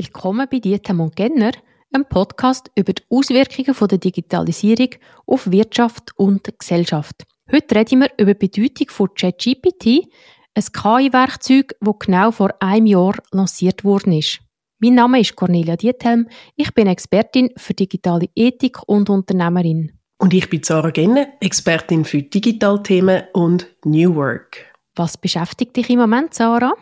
Willkommen bei Dietem und Genner, einem Podcast über die Auswirkungen von der Digitalisierung auf Wirtschaft und Gesellschaft. Heute reden wir über die Bedeutung von ChatGPT, ein KI-Werkzeug, das genau vor einem Jahr lanciert worden ist. Mein Name ist Cornelia Diethelm, ich bin Expertin für digitale Ethik und Unternehmerin. Und ich bin Sarah Genner, Expertin für Digitalthemen und New Work. Was beschäftigt dich im Moment, Sarah?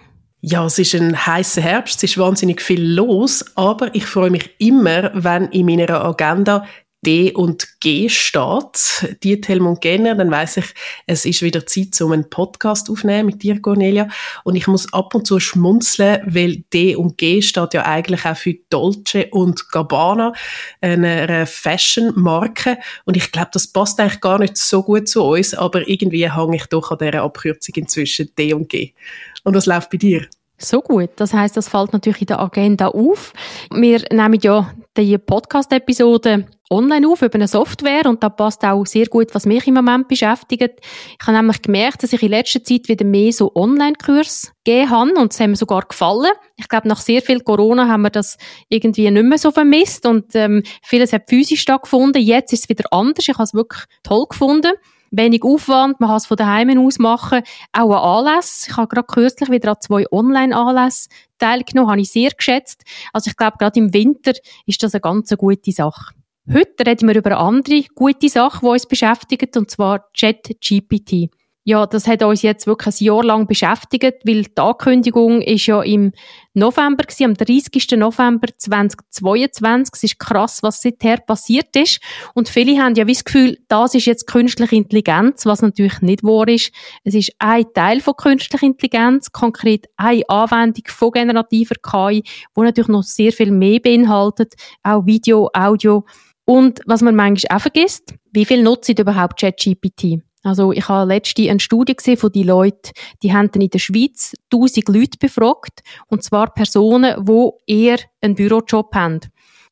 Ja, es ist ein heißer Herbst, es ist wahnsinnig viel los, aber ich freue mich immer, wenn in meiner Agenda D und G steht, Diethelm und Genner, dann weiß ich, es ist wieder Zeit, um einen Podcast aufzunehmen mit dir, Cornelia. Und ich muss ab und zu schmunzeln, weil D und G steht ja eigentlich auch für Dolce und Gabbana, eine Fashion-Marke. Und ich glaube, das passt eigentlich gar nicht so gut zu uns, aber irgendwie hänge ich doch an dieser Abkürzung inzwischen D und G. Und was läuft bei dir? So gut. Das heißt, das fällt natürlich in der Agenda auf. Wir nehmen ja die Podcast-Episode online auf über eine Software und da passt auch sehr gut, was mich im Moment beschäftigt. Ich habe nämlich gemerkt, dass ich in letzter Zeit wieder mehr so Online-Kurs gegeben habe und es hat mir sogar gefallen. Ich glaube, nach sehr viel Corona haben wir das irgendwie nicht mehr so vermisst und ähm, vieles hat physisch stattgefunden. Jetzt ist es wieder anders. Ich habe es wirklich toll gefunden wenig Aufwand, man kann es von daheim aus machen. Auch ein Anlass. Ich habe gerade kürzlich wieder an zwei Online-Anlässe teilgenommen, habe ich sehr geschätzt. Also ich glaube, gerade im Winter ist das eine ganz gute Sache. Heute reden wir über eine andere gute Sache, die uns beschäftigt, und zwar ChatGPT ja, das hat uns jetzt wirklich ein Jahr lang beschäftigt, weil die Ankündigung ist ja im November gewesen, am 30. November 2022. Es ist krass, was seither passiert ist. Und viele haben ja wie das Gefühl, das ist jetzt künstliche Intelligenz, was natürlich nicht wahr ist. Es ist ein Teil von künstlicher Intelligenz, konkret eine Anwendung von generativer KI, wo natürlich noch sehr viel mehr beinhaltet, auch Video, Audio. Und was man manchmal auch vergisst, wie viel nutzt überhaupt ChatGPT? Also ich habe letzte eine Studie gesehen von die Leute, die haben in der Schweiz 1000 Leute befragt und zwar Personen, wo eher einen Bürojob haben.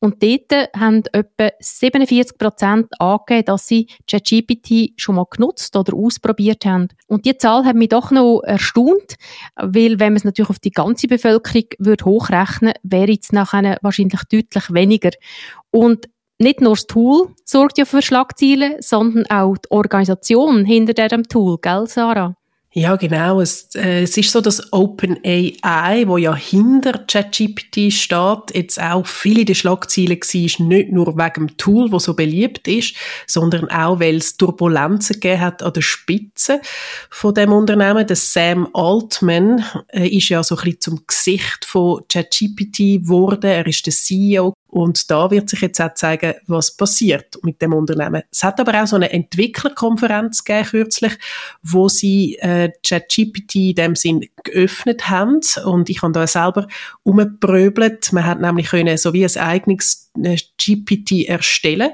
Und dort haben etwa 47 Prozent angegeben, dass sie ChatGPT schon mal genutzt oder ausprobiert haben. Und die Zahl hat mich doch noch erstaunt, weil wenn man es natürlich auf die ganze Bevölkerung würde hochrechnen, wäre es nachher wahrscheinlich deutlich weniger. Und nicht nur das Tool sorgt ja für Schlagzeilen, sondern auch die Organisation hinter diesem Tool, gell, Sarah? Ja, genau. Es, äh, es ist so, dass OpenAI, wo ja hinter ChatGPT steht, jetzt auch viele der Schlagzeilen war, nicht nur wegen dem Tool, wo so beliebt ist, sondern auch, weil es Turbulenzen gegeben hat an der Spitze von dem Unternehmen. Der Sam Altman äh, ist ja so ein bisschen zum Gesicht von ChatGPT geworden. Er ist der CEO und da wird sich jetzt auch zeigen, was passiert mit dem Unternehmen. Es hat aber auch so eine Entwicklerkonferenz gegeben kürzlich, wo sie äh, ChatGPT in dem Sinn geöffnet haben. Und ich habe da selber umgepröbelt. Man hat nämlich können so wie ein eigenes GPT erstellen,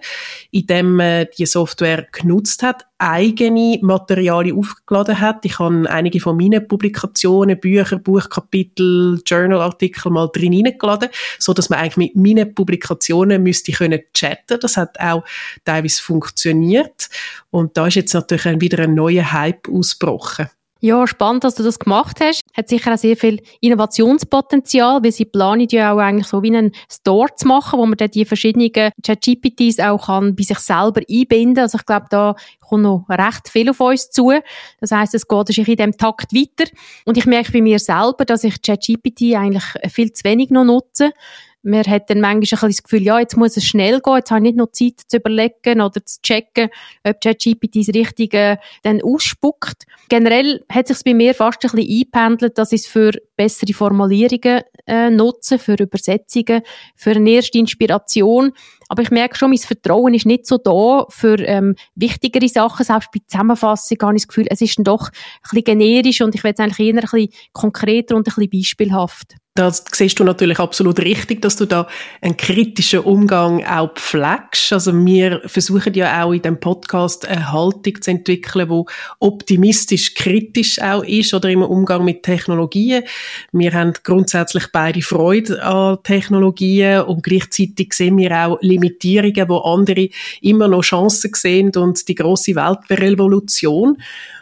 indem man die Software genutzt hat, eigene Materialien aufgeladen hat. Ich habe einige von meinen Publikationen, Bücher, Buchkapitel, Journalartikel mal drin hineingeladen, so dass man eigentlich mit meinen Publikationen müsste können chatten. Das hat auch teilweise funktioniert. Und da ist jetzt natürlich wieder ein neuer Hype ausgebrochen. Ja, spannend, dass du das gemacht hast. Hat sicher auch sehr viel Innovationspotenzial, weil sie planen ja auch eigentlich so wie einen Store zu machen, wo man dann die verschiedenen ChatGPTs auch kann bei sich selber einbinden. Also ich glaube, da kommt noch recht viel auf uns zu. Das heißt, es geht in dem Takt weiter. Und ich merke bei mir selber, dass ich ChatGPT eigentlich viel zu wenig noch nutze man hat dann manchmal ein bisschen das Gefühl, ja, jetzt muss es schnell gehen, jetzt habe ich nicht noch Zeit zu überlegen oder zu checken, ob ChatGPT das Richtige dann ausspuckt. Generell hat sich bei mir fast ein bisschen eingependelt, dass ich es für bessere Formulierungen äh, nutze, für Übersetzungen, für eine erste Inspiration. Aber ich merke schon, mein Vertrauen ist nicht so da für ähm, wichtigere Sachen. Selbst bei Zusammenfassung habe ich das Gefühl, es ist dann doch ein bisschen generisch und ich will es eigentlich eher ein bisschen konkreter und ein bisschen beispielhaft. Da siehst du natürlich absolut richtig, dass du da einen kritischen Umgang auch pflegst. Also wir versuchen ja auch in dem Podcast eine Haltung zu entwickeln, wo optimistisch kritisch auch ist oder im Umgang mit Technologien. Wir haben grundsätzlich beide Freude an Technologien und gleichzeitig sehen wir auch Limitierungen, wo andere immer noch Chancen sehen und die große Weltrevolution.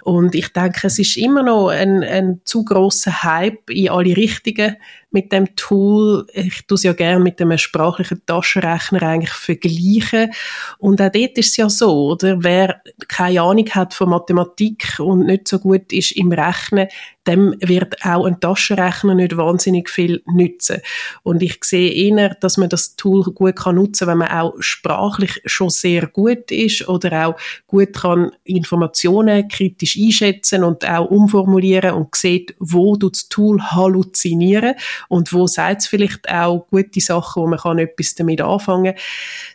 Und ich denke, es ist immer noch ein, ein zu grosser Hype in alle Richtungen mit dem Tool. Ich tue es ja gerne mit einem sprachlichen Taschenrechner eigentlich vergleichen. Und auch dort ist es ja so, oder? Wer keine Ahnung hat von Mathematik und nicht so gut ist im Rechnen, dem wird auch ein Taschenrechner nicht wahnsinnig viel nützen. Und ich sehe eher, dass man das Tool gut kann nutzen, wenn man auch sprachlich schon sehr gut ist oder auch gut kann Informationen kritisch einschätzen und auch umformulieren und sieht, wo das Tool halluzinieren und wo sagt es vielleicht auch gute Sachen, wo man kann etwas damit anfangen.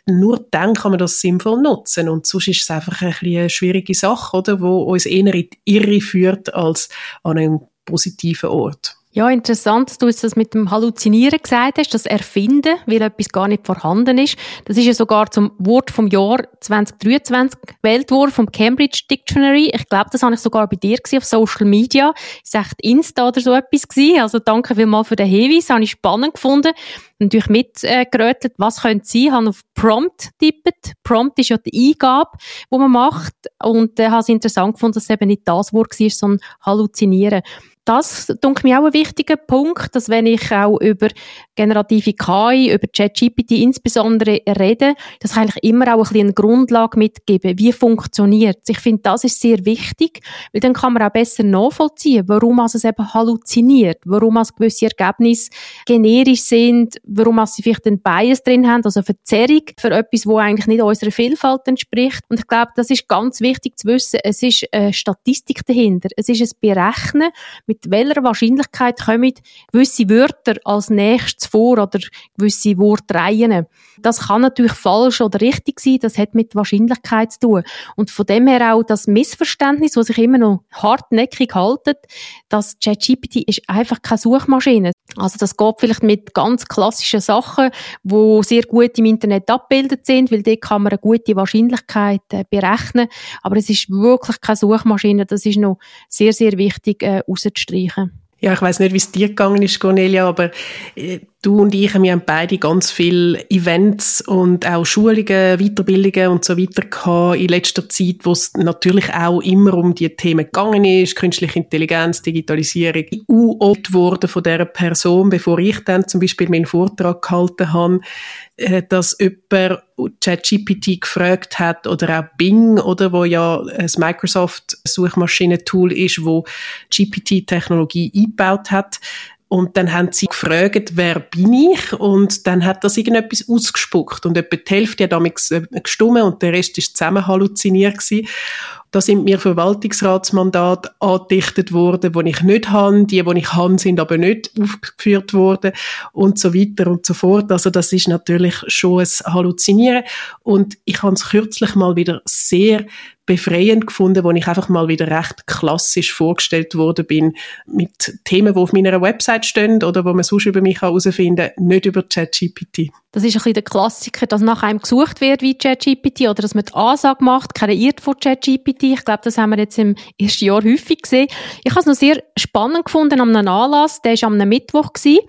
Nur dann kann man das sinnvoll nutzen und sonst ist es einfach ein eine schwierige Sache, oder, wo uns eher in die Irre führt als an einem positiven Ort. Ja, interessant, dass du das mit dem Halluzinieren gesagt hast, das Erfinden, weil etwas gar nicht vorhanden ist. Das ist ja sogar zum Wort vom Jahr 2023 gewählt worden vom Cambridge Dictionary. Ich glaube, das habe ich sogar bei dir gesehen auf Social Media. Ist echt Insta oder so etwas gewesen. Also danke vielmals für den Hinweis, habe ich spannend gefunden. Natürlich mitgerötelt, äh, was könnte sein. Habe auf Prompt tippet. Prompt ist ja die Eingabe, die man macht. Und äh, habe es interessant gefunden, dass es eben nicht das Wort war, sondern Halluzinieren das denke mir auch ein wichtiger Punkt, dass wenn ich auch über generative KI, über ChatGPT insbesondere rede, dass ich eigentlich immer auch ein bisschen eine Grundlage mitgebe, wie funktioniert Ich finde, das ist sehr wichtig, weil dann kann man auch besser nachvollziehen, warum es eben halluziniert, warum es gewisse Ergebnisse generisch sind, warum sie vielleicht einen Bias drin haben, also eine Verzerrung für etwas, wo eigentlich nicht unserer Vielfalt entspricht. Und ich glaube, das ist ganz wichtig zu wissen, es ist eine Statistik dahinter, es ist ein Berechnen mit mit welcher Wahrscheinlichkeit kommen gewisse Wörter als nächstes vor oder gewisse Wortreihen. Das kann natürlich falsch oder richtig sein, das hat mit Wahrscheinlichkeit zu tun. Und von dem her auch das Missverständnis, das sich immer noch hartnäckig haltet, dass ChatGPT ist einfach keine Suchmaschine. Also das geht vielleicht mit ganz klassischen Sachen, wo sehr gut im Internet abgebildet sind, weil dort kann man eine gute Wahrscheinlichkeit äh, berechnen. Aber es ist wirklich keine Suchmaschine. Das ist noch sehr, sehr wichtig äh, rauszustreichen. Ja, ich weiß nicht, wie es dir gegangen ist, Cornelia, aber äh, du und ich, wir haben beide ganz viele Events und auch Schulungen, Weiterbildungen und so weiter gehabt in letzter Zeit, wo es natürlich auch immer um die Themen gegangen ist, künstliche Intelligenz, Digitalisierung, U-Opt wurde von dieser Person, bevor ich dann zum Beispiel meinen Vortrag gehalten habe, äh, dass jemand ChatGPT gefragt hat oder auch Bing, oder, wo ja ein Microsoft-Suchmaschinentool ist, wo GPT-Technologie eingebaut hat, und dann haben sie gefragt, wer bin ich? Und dann hat das irgendetwas ausgespuckt. Und etwa die Hälfte hat damals äh, gestummen und der Rest ist zusammen halluziniert. Da sind mir Verwaltungsratsmandate angedichtet worden, die ich nicht habe. Die, die ich habe, sind aber nicht aufgeführt worden und so weiter und so fort. Also das ist natürlich schon ein Halluzinieren. Und ich habe es kürzlich mal wieder sehr befreiend gefunden, wo ich einfach mal wieder recht klassisch vorgestellt worden bin mit Themen, die auf meiner Website stehen oder wo man sonst über mich herausfinden kann, nicht über ChatGPT. Das ist ein bisschen der Klassiker, dass nach einem gesucht wird wie ChatGPT oder dass man die Ansage macht, kreiert von ChatGPT. Ich glaube, das haben wir jetzt im ersten Jahr häufig gesehen. Ich habe es noch sehr spannend gefunden an einem Anlass, der war am Mittwoch. Gewesen.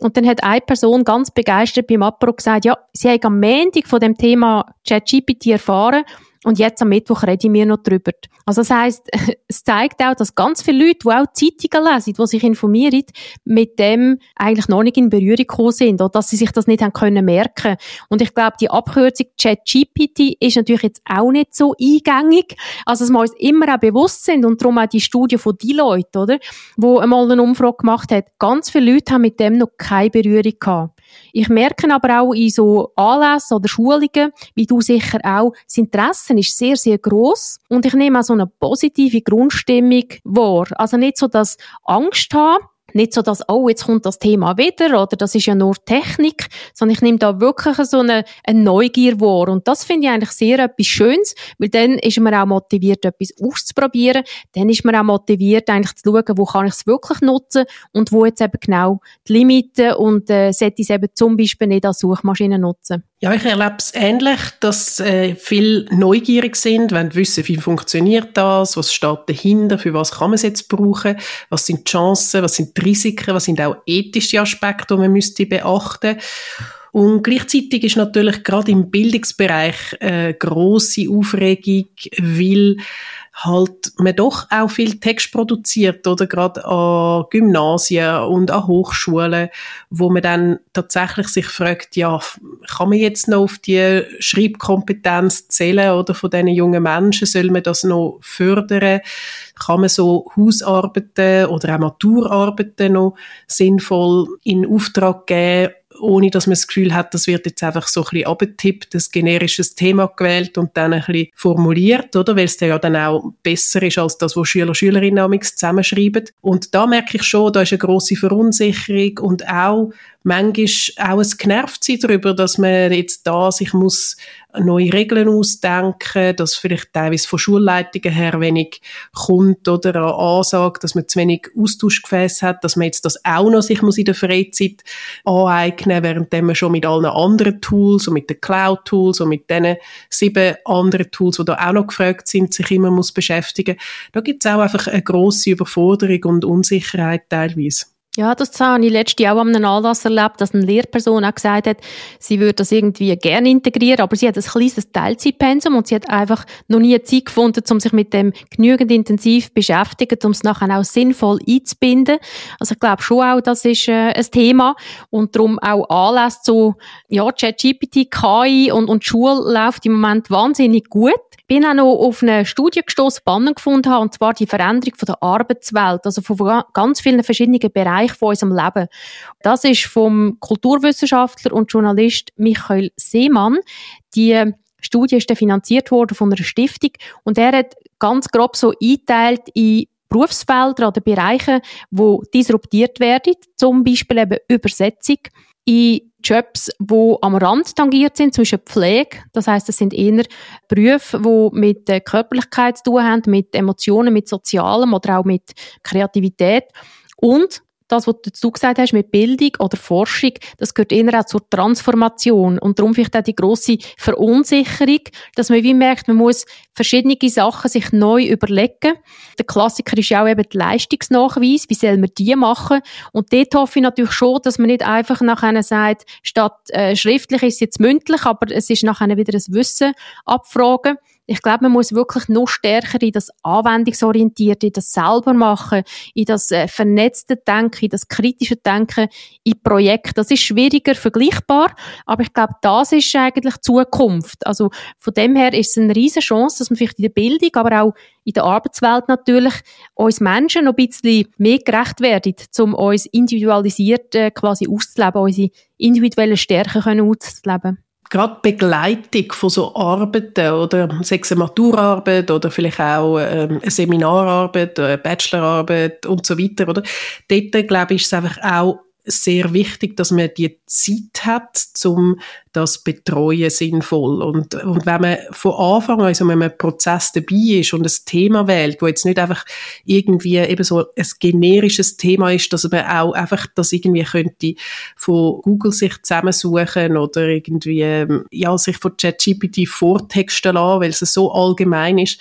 Und dann hat eine Person ganz begeistert beim Apro gesagt, ja, sie hat am Montag von dem Thema ChatGPT erfahren und jetzt am Mittwoch reden wir noch drüber. Also das heisst, es zeigt auch, dass ganz viele Leute, die auch Zeitungen lesen, die sich informieren, mit dem eigentlich noch nicht in Berührung gekommen sind oder dass sie sich das nicht haben können merken. Und ich glaube, die Abkürzung ChatGPT ist natürlich jetzt auch nicht so eingängig. Also dass wir uns immer auch bewusst sind und darum auch die Studie von Deloitte, oder, wo einmal eine Umfrage gemacht hat, ganz viele Leute haben mit dem noch keine Berührung gehabt. Ich merke aber auch in so Anlässen oder Schulungen, wie du sicher auch, das Interesse ist sehr, sehr groß und ich nehme auch so eine positive Grundstimmung wahr. Also nicht so das Angst haben, nicht so, dass, oh, jetzt kommt das Thema wieder oder das ist ja nur Technik, sondern ich nehme da wirklich so eine, eine Neugier wahr. Und das finde ich eigentlich sehr etwas Schönes, weil dann ist man auch motiviert, etwas auszuprobieren. Dann ist man auch motiviert, eigentlich zu schauen, wo kann ich es wirklich nutzen und wo jetzt eben genau die Limiten und äh, sollte ich es eben zum Beispiel nicht als Suchmaschine nutzen. Ja, ich erlebe es ähnlich, dass äh, viele neugierig sind, wollen wissen, wie funktioniert das, was steht dahinter, für was kann man es jetzt brauchen, was sind die Chancen, was sind die Risiken, was sind auch ethische Aspekte, die man müsste beachten. Und gleichzeitig ist natürlich gerade im Bildungsbereich äh, große Aufregung, weil halt man doch auch viel Text produziert, oder gerade an Gymnasien und an Hochschulen, wo man dann tatsächlich sich fragt, ja, kann man jetzt noch auf die Schreibkompetenz zählen oder von diesen jungen Menschen, soll man das noch fördern? Kann man so Hausarbeiten oder auch Maturarbeiten noch sinnvoll in Auftrag geben? Ohne dass man das Gefühl hat, das wird jetzt einfach so ein bisschen abgetippt, ein generisches Thema gewählt und dann ein bisschen formuliert, oder? Weil es ja dann auch besser ist als das, was Schüler, Schülerinnen zusammenschreiben. Und da merke ich schon, da ist eine grosse Verunsicherung und auch manchmal auch ein Genervtsein darüber, dass man jetzt da sich muss neue Regeln ausdenken, dass vielleicht teilweise von Schulleitungen her wenig kommt oder eine Ansage, dass man zu wenig Austauschgefäße hat, dass man jetzt das auch noch sich muss in der Freizeit aneignen, während man schon mit allen anderen Tools, so mit den Cloud-Tools und mit den sieben anderen Tools, die da auch noch gefragt sind, sich immer muss beschäftigen. Da gibt es auch einfach eine grosse Überforderung und Unsicherheit teilweise. Ja, das habe ich letztes Jahr auch an einem Anlass erlebt, dass eine Lehrperson auch gesagt hat, sie würde das irgendwie gerne integrieren, aber sie hat ein kleines Teilzeitpensum und sie hat einfach noch nie Zeit gefunden, um sich mit dem genügend intensiv zu beschäftigen, um es nachher auch sinnvoll einzubinden. Also ich glaube schon auch, das ist äh, ein Thema und darum auch Anlass zu ja, ChatGPT, KI und, und Schule läuft im Moment wahnsinnig gut. Bin auch noch auf eine Studie gestoßen, spannend gefunden habe, und zwar die Veränderung von der Arbeitswelt, also von ganz vielen verschiedenen Bereichen von unserem Leben. Das ist vom Kulturwissenschaftler und Journalist Michael Seemann. Die Studie ist finanziert worden von einer Stiftung und er hat ganz grob so eingeteilt in Berufsfelder oder Bereiche, wo disruptiert werden, zum Beispiel eben Übersetzung, in Jobs, die am Rand tangiert sind, zwischen Pflege, das heißt, es sind eher Berufe, die mit Körperlichkeit zu tun haben, mit Emotionen, mit Sozialem oder auch mit Kreativität und das, was du dazu gesagt hast, mit Bildung oder Forschung, das gehört eher auch zur Transformation. Und darum vielleicht auch die grosse Verunsicherung, dass man wie merkt, man muss verschiedene Sachen sich neu überlegen. Der Klassiker ist ja auch eben der Leistungsnachweis. Wie soll man die machen? Und dort hoffe ich natürlich schon, dass man nicht einfach nachher sagt, statt äh, schriftlich ist es jetzt mündlich, aber es ist nachher wieder ein Wissen abfragen. Ich glaube, man muss wirklich noch stärker in das Anwendungsorientierte, in das selber machen, in das äh, vernetzte Denken, in das kritische Denken, in Projekte. Das ist schwieriger vergleichbar, aber ich glaube, das ist eigentlich Zukunft. Also von dem her ist es eine riesige Chance, dass man vielleicht in der Bildung, aber auch in der Arbeitswelt natürlich uns Menschen noch ein bisschen mehr gerecht werden, um uns individualisiert äh, quasi auszuleben, unsere individuellen Stärken können auszuleben gerade Begleitung von so Arbeiten oder sechs Maturarbeit oder vielleicht auch ähm, eine Seminararbeit, eine Bachelorarbeit und so weiter, oder? Dort, glaube ich, ist es einfach auch sehr wichtig, dass man die Zeit hat, um das betreuen sinnvoll. Und, und wenn man von Anfang an, also wenn im Prozess dabei ist und ein Thema wählt, wo jetzt nicht einfach irgendwie eben so ein generisches Thema ist, dass man auch einfach das irgendwie könnte von Google sich zusammensuchen oder irgendwie, ähm, ja, sich von ChatGPT vortexten lassen, weil es so allgemein ist.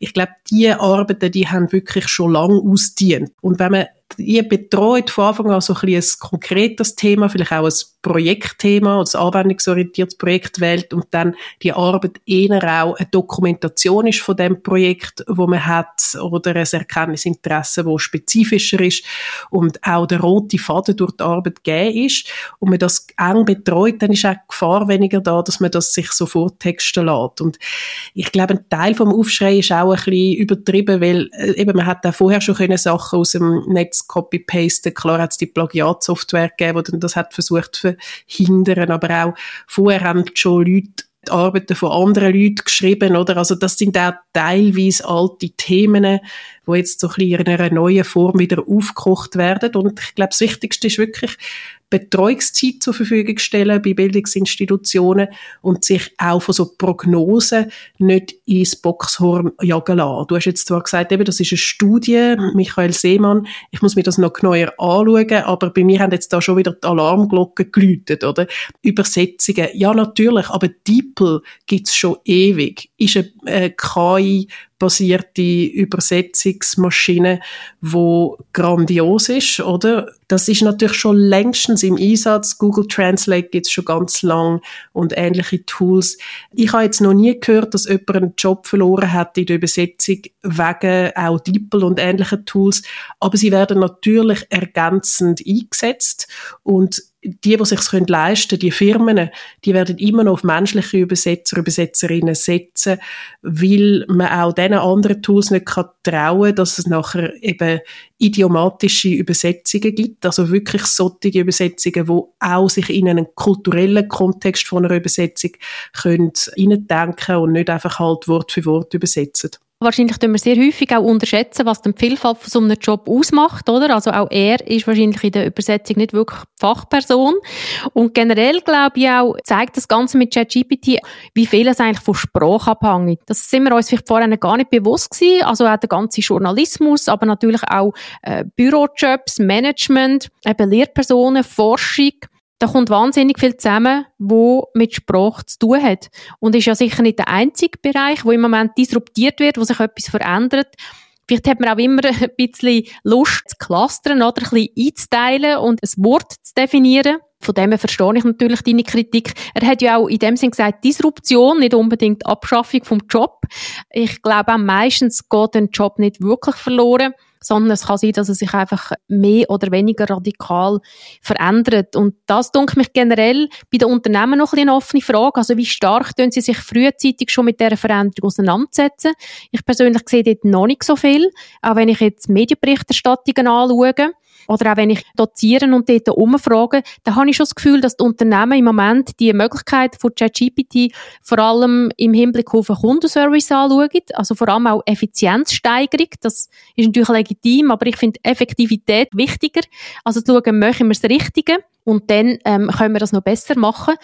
Ich glaube, die Arbeiten, die haben wirklich schon lange ausdient. Und wenn man ihr betreut von Anfang an so ein, ein konkretes Thema, vielleicht auch ein Projektthema, ein anwendungsorientiertes Projekt wählt und dann die Arbeit eher auch eine Dokumentation ist von dem Projekt, wo man hat oder ein Erkenntnisinteresse, wo spezifischer ist und auch der rote Faden durch die Arbeit gegeben ist und man das eng betreut, dann ist auch die Gefahr weniger da, dass man das sich sofort texten lässt. Und ich glaube, ein Teil vom Aufschrei ist auch ein bisschen übertrieben, weil äh, eben man hat auch vorher schon können Sachen aus dem Netz copy-pasten. Klar hat es die Plagiatsoftware gegeben, die das hat versucht verhindern, aber auch vorher haben schon Leute die Arbeiten von anderen Leuten geschrieben, oder? Also das sind auch teilweise alte Themen, die jetzt so ein bisschen in einer neuen Form wieder aufgekocht werden. Und ich glaube, das Wichtigste ist wirklich, Betreuungszeit zur Verfügung stellen bei Bildungsinstitutionen und sich auch von so Prognosen nicht ins Boxhorn jagen lassen. Du hast jetzt zwar gesagt, eben, das ist eine Studie, Michael Seemann, ich muss mir das noch genauer anschauen, aber bei mir haben jetzt da schon wieder die Alarmglocken geläutet, oder? Übersetzungen, ja natürlich, aber DeepL gibt's schon ewig. Ist eine äh, KI basierte Übersetzungsmaschine, wo grandios ist, oder? Das ist natürlich schon längstens im Einsatz. Google Translate gibt es schon ganz lang und ähnliche Tools. Ich habe jetzt noch nie gehört, dass jemand einen Job verloren hat in der Übersetzung wegen auch DeepL und ähnlichen Tools. Aber sie werden natürlich ergänzend eingesetzt und die, die sich leisten können, die Firmen, die werden immer noch auf menschliche Übersetzer, Übersetzerinnen setzen, weil man auch diesen anderen Tools nicht kann trauen dass es nachher eben idiomatische Übersetzungen gibt, also wirklich solche Übersetzungen, die auch sich in einen kulturellen Kontext von einer Übersetzung können denken und nicht einfach halt Wort für Wort übersetzen. Wahrscheinlich tun wir sehr häufig auch unterschätzen, was die Vielfalt von so einem Job ausmacht, oder? Also auch er ist wahrscheinlich in der Übersetzung nicht wirklich Fachperson. Und generell glaube ich auch, zeigt das Ganze mit ChatGPT, wie viel es eigentlich von Sprache abhängt. Das sind wir uns vielleicht vorher gar nicht bewusst gewesen. Also auch der ganze Journalismus, aber natürlich auch äh, Bürojobs, Management, eben Lehrpersonen, Forschung da kommt wahnsinnig viel zusammen, wo mit Sprache zu tun hat. Und ist ja sicher nicht der einzige Bereich, wo im Moment disruptiert wird, wo sich etwas verändert. Vielleicht hat man auch immer ein bisschen Lust zu clustern oder ein bisschen einzuteilen und ein Wort zu definieren. Von dem verstehe ich natürlich deine Kritik. Er hat ja auch in dem Sinn gesagt, Disruption, nicht unbedingt Abschaffung vom Job. Ich glaube auch meistens geht ein Job nicht wirklich verloren sondern es kann sein, dass es sich einfach mehr oder weniger radikal verändert. Und das denke mich generell bei den Unternehmen noch ein eine offene Frage. Also wie stark tun sie sich frühzeitig schon mit dieser Veränderung auseinandersetzen? Ich persönlich sehe dort noch nicht so viel, auch wenn ich jetzt Medienberichterstattungen anschaue. Oder auch wenn ich dozieren und dort umfrage, dann habe ich schon das Gefühl, dass die Unternehmen im Moment die Möglichkeit von ChatGPT vor allem im Hinblick auf den Kundenservice anschauen. Also vor allem auch Effizienzsteigerung. Das ist natürlich legitim, aber ich finde Effektivität wichtiger. Also zu schauen, machen wir das Richtige? Und dann ähm, können wir das noch besser machen.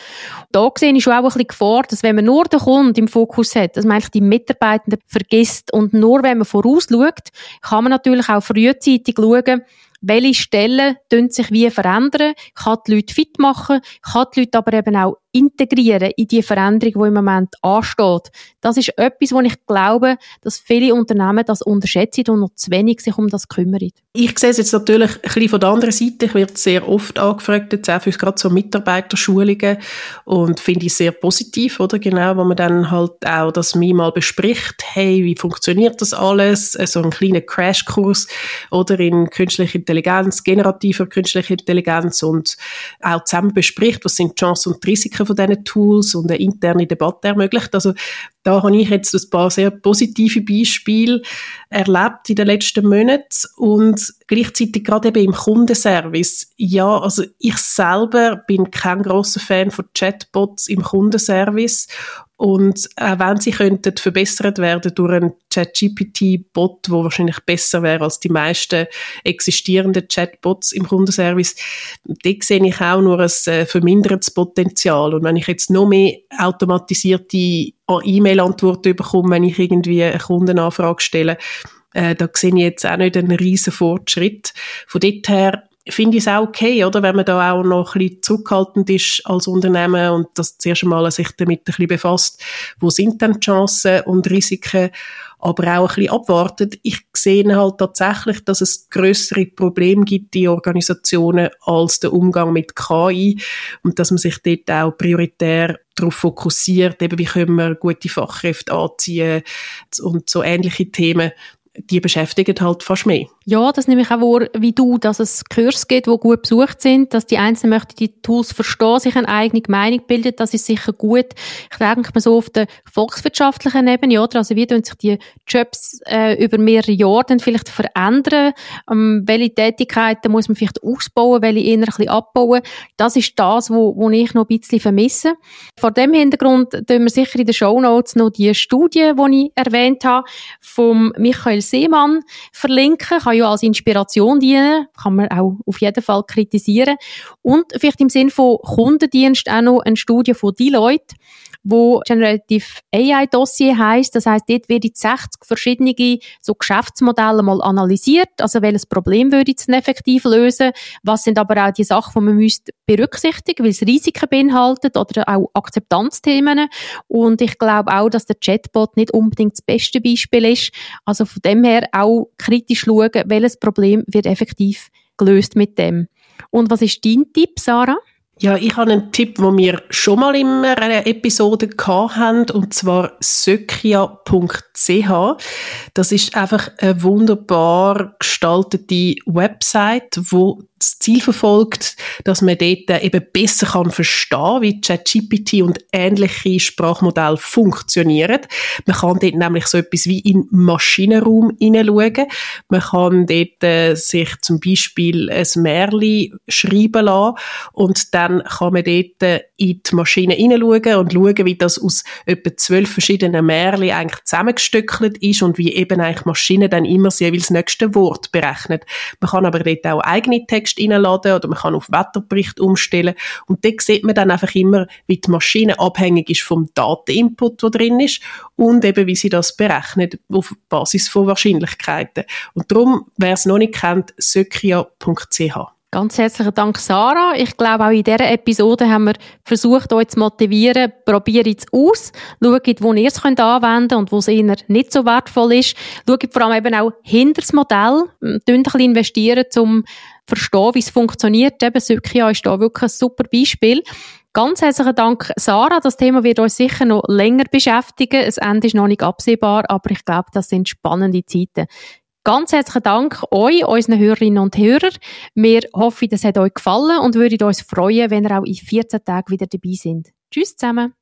Da sehe ich schon auch ein bisschen Gefahr, dass wenn man nur den Kunden im Fokus hat, dass man eigentlich die Mitarbeitenden vergisst. Und nur wenn man vorausschaut, kann man natürlich auch frühzeitig schauen, welche Stellen sich wie verändern, kann die Leute fit machen, kann die Leute aber eben auch integrieren in die Veränderung, die im Moment ansteht. Das ist etwas, wo ich glaube, dass viele Unternehmen das unterschätzen und noch zu wenig sich um das kümmern. Ich sehe es jetzt natürlich ein bisschen von der anderen Seite. Ich werde sehr oft angefragt, jetzt auch für gerade so Mitarbeiterschulungen und finde ich sehr positiv, oder? Genau, wo man dann halt auch das mir mal bespricht. Hey, wie funktioniert das alles? So ein kleiner Crashkurs oder in künstliche Intelligenz, generativer künstliche Intelligenz und auch zusammen bespricht, was sind Chancen und Risiken Entdecken von diesen Tools und eine interne Debatte ermöglicht. Also da habe ich jetzt ein paar sehr positive Beispiele erlebt in den letzten Monaten und gleichzeitig gerade eben im Kundenservice. Ja, also ich selber bin kein großer Fan von Chatbots im Kundenservice und auch wenn sie könnten verbessert werden durch einen ChatGPT-Bot, der wahrscheinlich besser wäre als die meisten existierenden Chatbots im Kundenservice, dort sehe ich auch nur ein äh, vermindertes Potenzial. Und wenn ich jetzt noch mehr automatisierte E-Mail-Antworten bekomme, wenn ich irgendwie eine Kundenanfrage stelle, äh, da sehe ich jetzt auch nicht einen riesen Fortschritt. Von dort her finde ich es auch okay, oder, wenn man da auch noch ein bisschen zurückhaltend ist als Unternehmen und das zuerst einmal sich damit ein bisschen befasst, wo sind denn die Chancen und Risiken, aber auch ein bisschen abwartet. Ich sehe halt tatsächlich, dass es größere Probleme gibt in Organisationen als der Umgang mit KI und dass man sich dort auch prioritär darauf fokussiert, eben wie können wir gute Fachkräfte anziehen und so ähnliche Themen, die beschäftigen halt fast mehr. Ja, das nehme ich auch wahr, wie du, dass es Kurs gibt, die gut besucht sind, dass die Einzelnen möchten die Tools verstehen, sich eine eigene Meinung bilden, das ist sicher gut. Ich denke mal so auf der volkswirtschaftlichen Ebene, oder? Also wie tun sich die Jobs äh, über mehrere Jahre dann vielleicht verändern? Ähm, welche Tätigkeiten muss man vielleicht ausbauen, welche eher ein bisschen abbauen? Das ist das, wo, wo ich noch ein bisschen vermisse. Vor dem Hintergrund tun wir sicher in den Show Notes noch die Studie, die ich erwähnt habe, vom Michael Seemann verlinken. Kann ja als Inspiration dienen, kann man auch auf jeden Fall kritisieren. Und vielleicht im Sinn von Kundendienst auch noch eine Studie von Deloitte, wo Generative AI Dossier heißt. Das heißt, dort werden 60 verschiedene so Geschäftsmodelle mal analysiert. Also welches Problem würde es effektiv lösen? Was sind aber auch die Sachen, die man müsste berücksichtigen, weil es Risiken beinhaltet oder auch Akzeptanzthemen. Und ich glaube auch, dass der Chatbot nicht unbedingt das beste Beispiel ist. Also von dem her auch kritisch schauen, welches Problem wird effektiv gelöst mit dem. Und was ist dein Tipp, Sarah? Ja, ich habe einen Tipp, den wir schon mal in einer Episode hatten, und zwar sökia.ch. Das ist einfach eine wunderbar gestaltete Website, wo das Ziel verfolgt, dass man dort eben besser kann verstehen, wie ChatGPT und ähnliche Sprachmodelle funktionieren. Man kann dort nämlich so etwas wie in Maschinenraum hineinschauen. Man kann dort äh, sich zum Beispiel ein Märchen schreiben lassen und dann kann man dort äh, in die Maschine hineinschauen und schauen, wie das aus etwa zwölf verschiedenen Märchen eigentlich zusammengestückelt ist und wie eben eigentlich Maschine dann immer jeweils das nächste Wort berechnet. Man kann aber dort auch eigene Texte Text reinladen oder man kann auf Wetterbericht umstellen. Und dort sieht man dann einfach immer, wie die Maschine abhängig ist vom Dateninput, der drin ist und eben, wie sie das berechnet auf Basis von Wahrscheinlichkeiten. Und darum, wer es noch nicht kennt, sökia.ch. Ganz herzlichen Dank, Sarah. Ich glaube, auch in dieser Episode haben wir versucht, euch zu motivieren. Probiert es aus. Schaut, wo ihr es könnt anwenden und wo es eher nicht so wertvoll ist. Schaut vor allem eben auch hinter das Modell. Ein bisschen investieren, um verstehen, wie es funktioniert. Eben, Sykia ist da wirklich ein super Beispiel. Ganz herzlichen Dank, Sarah. Das Thema wird uns sicher noch länger beschäftigen. Das Ende ist noch nicht absehbar, aber ich glaube, das sind spannende Zeiten. Ganz herzlichen Dank euch, unseren Hörerinnen und Hörern. Wir hoffen, das hat euch gefallen und würden uns freuen, wenn ihr auch in 14 Tagen wieder dabei sind. Tschüss zusammen.